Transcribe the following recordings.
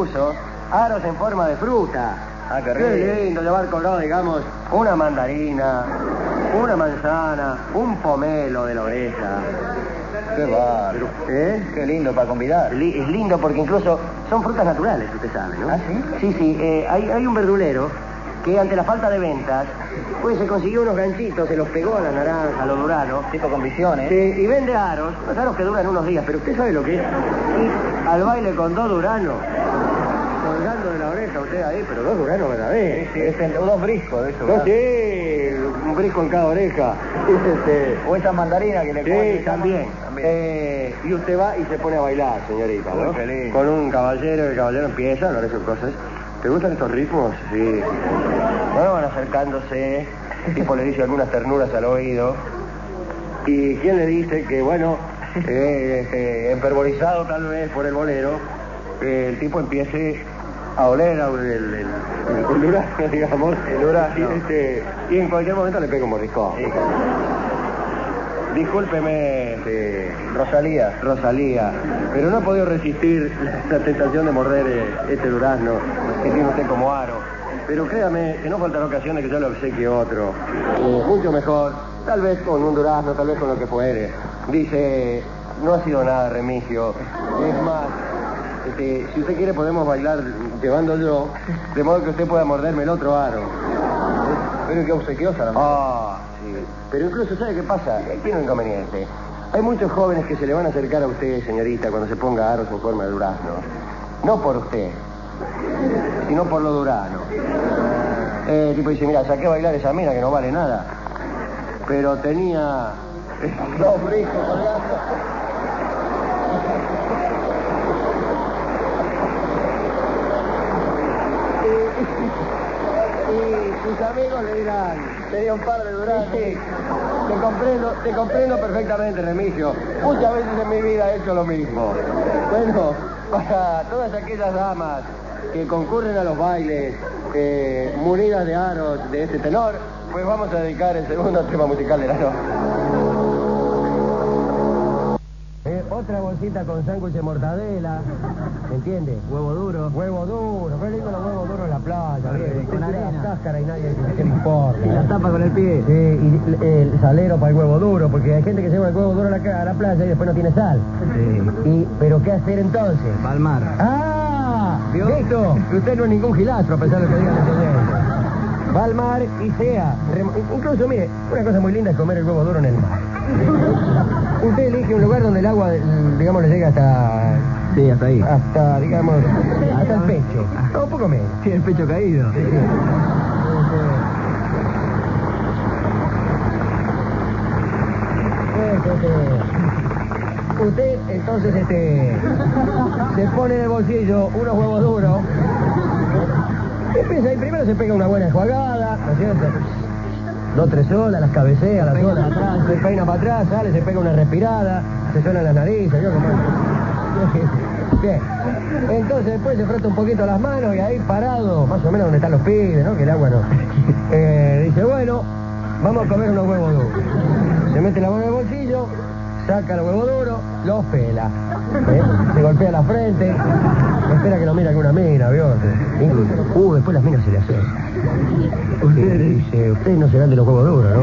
multiuso, aros en forma de fruta. Ah, qué rico. lindo llevar colgado, digamos, una mandarina, una manzana, un pomelo de la oreja. Qué bárbaro. ¿Eh? Qué lindo para convidar. Li- Es lindo porque incluso son frutas naturales, usted sabe, ¿no? ¿Ah, sí? Sí, sí. eh, hay, hay un verdulero que ante la falta de ventas, pues se consiguió unos ganchitos, se los pegó a la naranja, a los duranos. Tipo con visiones. Sí, y vende aros, unos aros que duran unos días, pero usted sabe lo que es. Ir al baile con dos duranos, de la oreja usted ahí, pero dos duranos Sí, verdaderos. sí, es el- dos briscos de eso. No, sí, un brisco en cada oreja. Este, O esa mandarina que le Sí, también. También. Eh, y usted va y se pone a bailar, señorita, ¿no? Con un caballero, el caballero empieza a hablar de sus cosas. ¿Te gustan estos ritmos? Sí. Bueno, van acercándose, el tipo le dice algunas ternuras al oído. ¿Y quién le dice que, bueno, eh, enfervorizado tal vez por el bolero, eh, el tipo empiece a oler a el, el, el- el durazno, digamos. El durazno. Y, este, y en cualquier momento le pega un mordiscón. Sí. Discúlpeme, este, Rosalía. Rosalía, pero no he podido resistir la tentación de morder eh, este durazno que tiene usted como aro. Pero créame que no faltan ocasiones que yo le obsequie otro. Eh, mucho mejor, tal vez con un durazno, tal vez con lo que fuere. Dice, no ha sido nada, Remigio. Es más, este, si usted quiere podemos bailar llevando yo, de modo que usted pueda morderme el otro aro. Pero qué obsequiosa la. Ah, sí. Pero incluso, ¿sabe qué pasa? Tiene un inconveniente. Hay muchos jóvenes que se le van a acercar a usted, señorita, cuando se ponga aros en forma de durazno. No por usted, sino por lo durano. Eh, el tipo dice, mira, saqué a bailar esa mina que no vale nada. Pero tenía dos briscos colgando. Y, sus amigos le dirán, Tenía un par de duraznos. Sí, te comprendo, te comprendo perfectamente, Remigio. Muchas veces en mi vida he hecho lo mismo. Bueno, para todas aquellas damas que concurren a los bailes eh, munidas de aros de este tenor, pues vamos a dedicar el segundo tema musical de la noche. Otra bolsita con sándwich de mortadela, ¿me entiende? Huevo duro. Huevo duro, qué lindo los huevos duros en la playa, bien. con arena. cáscara y nadie ¿qué le importa. Y la tapa con el pie. Sí, y el salero para el huevo duro, porque hay gente que lleva el huevo duro a la, ca- a la playa y después no tiene sal. Sí. Y, ¿Pero qué hacer entonces? Palmar. ¡Ah! ¿Vio? Listo. Usted no es ningún gilastro, a pesar de lo que digan los oyentes. Va al mar y sea. Incluso, mire, una cosa muy linda es comer el huevo duro en el mar. Usted elige un lugar donde el agua, digamos, le llega hasta, Sí, hasta ahí. hasta digamos, hasta el pecho. No, un poco menos. Tiene el pecho caído. Sí, sí. Este, este, Usted entonces este se pone en el bolsillo unos huevos duros. Empieza, y primero se pega una buena enjuagada, ¿no es cierto? Dos, tres olas, las cabecea, las olas, atrás. se peina para atrás, sale, se pega una respirada, se suena las narices, yo como... Bien. Entonces después se frota un poquito las manos y ahí parado, más o menos donde están los pibes, ¿no? Que el agua no. Eh, dice, bueno, vamos a comer unos huevos duros. Se mete la mano en el bolsillo, saca el huevo duro, los pela. ¿eh? Se golpea la frente, espera que lo mire alguna mina, ¿vio? Incluso, uh, después las minas se le hacen. Usted dice, ustedes no serán de los huevos duros, ¿no?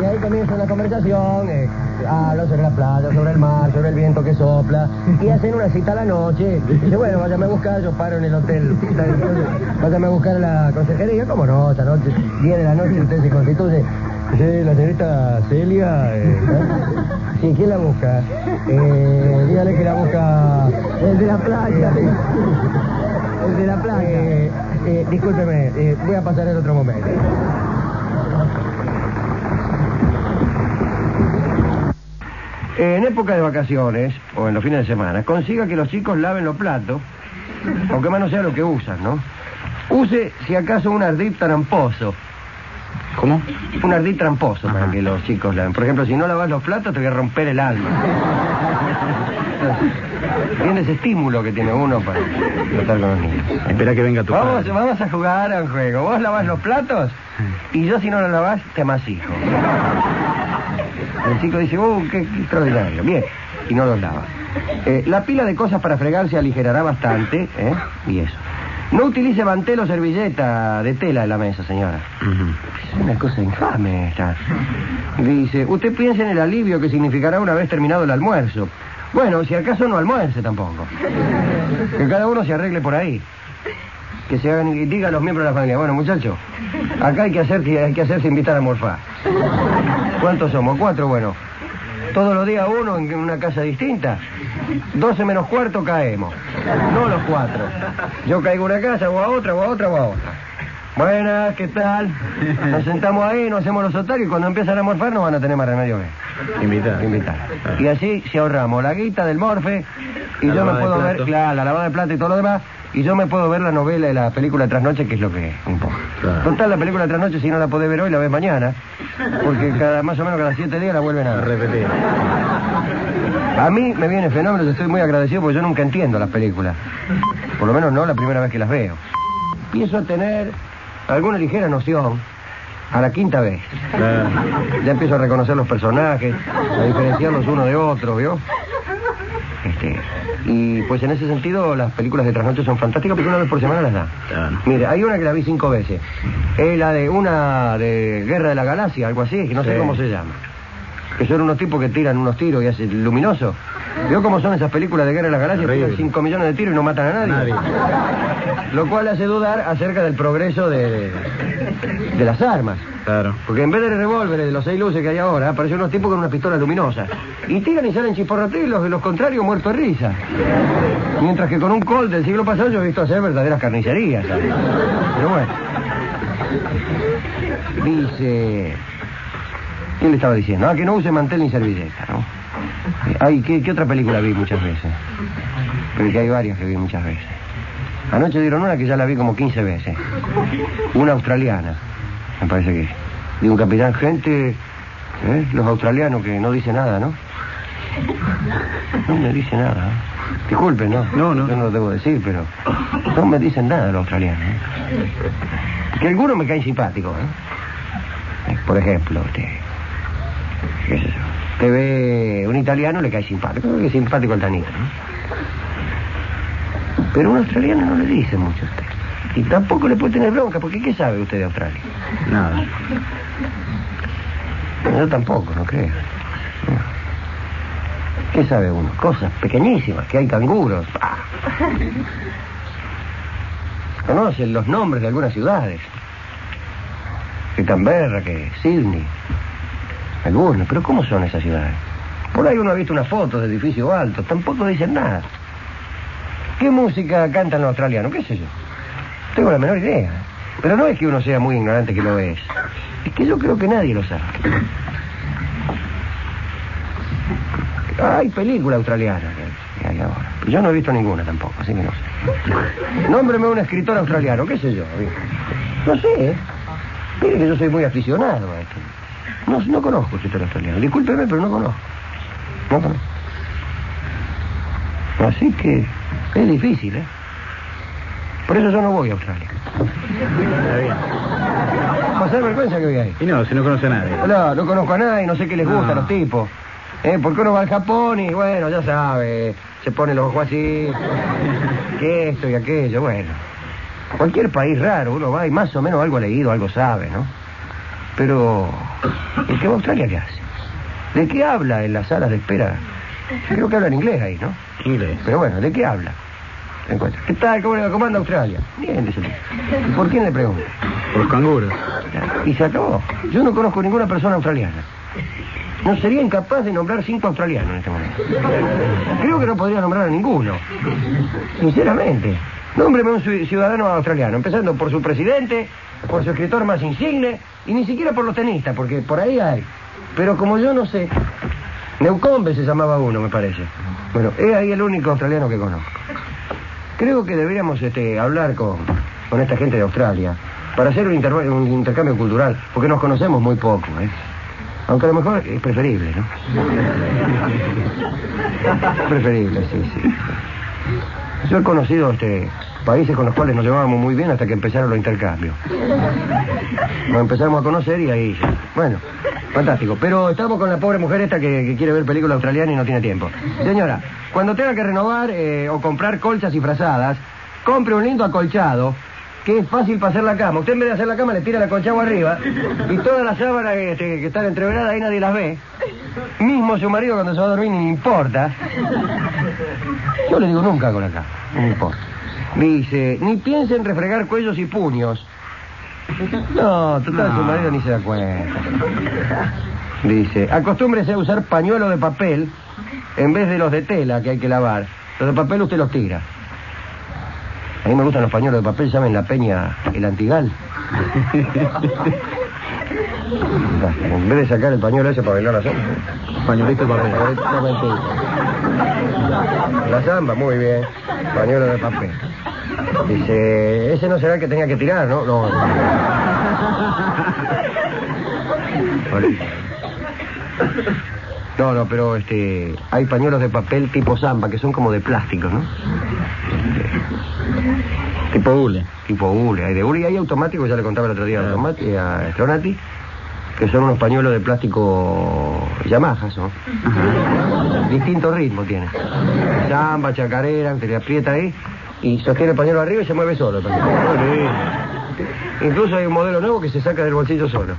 Y, ahí comienza una conversación, eh, hablan sobre la playa, sobre el mar, sobre el viento que sopla, y hacen una cita a la noche. Dice, bueno, váyame a buscar, yo paro en el hotel. Váyame a buscar a la consejería. ¿Cómo no? Esta noche, 10 de la noche, usted se constituye. Sí, la señorita Celia. Eh, ¿quién la busca? Eh, dígale que la busca. El de la playa. El de la playa. Eh, eh, discúlpeme, eh, voy a pasar en otro momento. En época de vacaciones o en los fines de semana, consiga que los chicos laven los platos, aunque más no sea lo que usan, ¿no? Use, si acaso, un ardid tramposo ¿Cómo? Un ardid tramposo para que los chicos laven. Por ejemplo, si no lavas los platos, te voy a romper el alma. Tiene ese estímulo que tiene uno para tratar con los niños. Espera que venga tu Vamos, padre. vamos a jugar a un juego. Vos lavás los platos y yo si no los lavás te amasijo. El chico dice, uh, qué, qué extraordinario. Bien, y no los lava. Eh, la pila de cosas para fregar se aligerará bastante, ¿eh? Y eso. No utilice mantel o servilleta de tela en la mesa, señora. Es una cosa infame esta. Dice, usted piensa en el alivio que significará una vez terminado el almuerzo. Bueno, si acaso no almuerce tampoco. Que cada uno se arregle por ahí. Que se hagan y diga a los miembros de la familia, bueno muchachos, acá hay que hacer hay que hacerse invitar a morfar. ¿Cuántos somos? Cuatro, bueno. Todos los días uno en una casa distinta. 12 menos cuarto caemos. No los cuatro. Yo caigo a una casa, o a otra, o a otra, o a otra. Buenas, ¿qué tal? Nos sentamos ahí, nos hacemos los otarios y cuando empiezan a morfar no van a tener más remedio que Invitar. invitar. Y así se ahorramos la guita del morfe y La yo me puedo ver, claro, la lavada de plata y todo lo demás, y yo me puedo ver la novela y la película de trasnoche, que es lo que. Claro. Total, la película de trasnoche, si no la podés ver hoy, la ves mañana, porque cada más o menos cada siete días la vuelven a repetir. A mí me viene fenómeno, yo estoy muy agradecido porque yo nunca entiendo las películas. Por lo menos no la primera vez que las veo. Empiezo a tener alguna ligera noción a la quinta vez. Claro. Ya empiezo a reconocer los personajes, a diferenciarlos uno de otro, ¿vio? Este, y pues en ese sentido las películas de trasnoche son fantásticas porque una vez por semana las da. Claro. Mire, hay una que la vi cinco veces. Es la de una de Guerra de la Galaxia, algo así, que no sé cómo se llama. Que son unos tipos que tiran unos tiros y hacen luminoso. ¿Vio cómo son esas películas de Guerra de la Galaxia? Horrible. Tiran 5 millones de tiros y no matan a nadie. Nadie. Lo cual hace dudar acerca del progreso de, de las armas. Claro. Porque en vez de revólveres de los seis luces que hay ahora, aparecen unos tipos con una pistola luminosa. Y tiran y salen chisporroteos y los, contrarios muertos de risa. Mientras que con un Colt del siglo pasado yo he visto hacer verdaderas carnicerías. ¿sabes? Pero bueno. Dice... ¿Quién le estaba diciendo? Ah, que no use mantel ni servilleta, ¿no? Ay, ¿qué, qué otra película vi muchas veces? Pero que hay varias que vi muchas veces. Anoche dieron una que ya la vi como 15 veces. Una australiana, me parece que. De un capitán, gente, ¿eh? los australianos que no dice nada, ¿no? No me dice nada. ¿eh? Disculpen, ¿no? No, no. Yo no lo debo decir, pero no me dicen nada los australianos. ¿eh? Que algunos me caen simpáticos, ¿eh? Por ejemplo, este, qué sé yo. Te ve un italiano, le cae simpático. Qué simpático el tanito, ¿no? Pero un australiano no le dice mucho a usted. Y tampoco le puede tener bronca, porque ¿qué sabe usted de Australia? Nada. Yo tampoco, no creo. ¿Qué sabe uno? Cosas pequeñísimas, que hay canguros. Ah. Conocen los nombres de algunas ciudades. Que Canberra, que Sydney. Algunas, pero ¿cómo son esas ciudades? Por ahí uno ha visto unas fotos de edificios altos, tampoco dicen nada. ¿Qué música cantan los australianos? ¿Qué sé yo? Tengo la menor idea. Pero no es que uno sea muy ignorante que lo es. Es que yo creo que nadie lo sabe. Hay película australiana que, que hay ahora. Yo no he visto ninguna tampoco, así que no sé. Nómbreme un escritor australiano, qué sé yo. No sé. ¿eh? Mire que yo soy muy aficionado a esto. No, no conozco escritor australiano. Discúlpeme, pero no conozco. No conozco. Así que es difícil, ¿eh? Por eso yo no voy a Australia. Está bien. Pasar vergüenza que voy ahí. Y no, si no conoce a nadie. No, no conozco a nadie, no sé qué les gusta No. a los tipos. ¿Eh? Porque uno va al Japón y, bueno, ya sabe, se pone los ojos así, que esto y aquello, bueno. Cualquier país raro, uno va y más o menos algo ha leído, algo sabe, ¿no? Pero, ¿el que va a Australia qué hace? ¿De qué habla en las salas de espera? Creo que habla en inglés ahí, ¿no? Inglés. Pero bueno, ¿de qué habla? Encuentra. ¿Qué tal? ¿Cómo le va? ¿Cómo anda Australia? Bien, dice. ¿Y por quién le pregunta? Por los canguros. Y se acabó. Yo no conozco ninguna persona australiana. No sería incapaz de nombrar cinco australianos en este momento. Creo que no podría nombrar a ninguno. Sinceramente. Nómbreme un ci- ciudadano australiano, empezando por su presidente, por su escritor más insigne, y ni siquiera por los tenistas, porque por ahí hay. Pero como yo no sé, Neucombe se llamaba uno, me parece. Bueno, es ahí el único australiano que conozco. Creo que deberíamos este, hablar con, con esta gente de Australia para hacer un, un intercambio cultural, porque nos conocemos muy poco, ¿eh? Aunque a lo mejor es preferible, ¿no? preferible, sí, sí. Yo he conocido este, países con los cuales nos llevábamos muy bien hasta que empezaron los intercambios. Nos empezamos a conocer y ahí... Bueno, fantástico. Pero estamos con la pobre mujer esta que, que quiere ver películas australianas y no tiene tiempo. Señora, cuando tenga que renovar eh, o comprar colchas y frazadas, compre un lindo acolchado que es fácil para hacer la cama. Usted en vez de hacer la cama le tira el acolchado arriba y todas las sábanas que, este, que están entreveradas ahí nadie las ve. Mismo su marido cuando se va a dormir ni importa. Yo le digo nunca con acá, no me importa. Dice, ni piense en refregar cuellos y puños. No, total, su marido ni se da cuenta. Dice, acostúmbrese a usar pañuelo de papel en vez de los de tela que hay que lavar. Los de papel usted los tira. A mí me gustan los pañuelos de papel, llamen la peña el antigal. En vez de sacar el pañuelo ese para bailar la zamba. Pañuelito de papel. La zamba, muy bien. Pañuelo de papel. Dice, ese no será el que tenga que tirar, ¿no? No. No, no, pero este, hay pañuelos de papel tipo zamba que son como de plástico, ¿no? Tipo hule. Tipo hule, hay de hule y hay automáticos, ya le contaba el otro día a, Automati- a Stronati, que son unos pañuelos de plástico Yamaha, son. Distinto ritmo tiene. Samba, chacarera, te le aprieta ahí y sostiene el pañuelo arriba y se mueve solo. también. Incluso hay un modelo nuevo que se saca del bolsillo solo.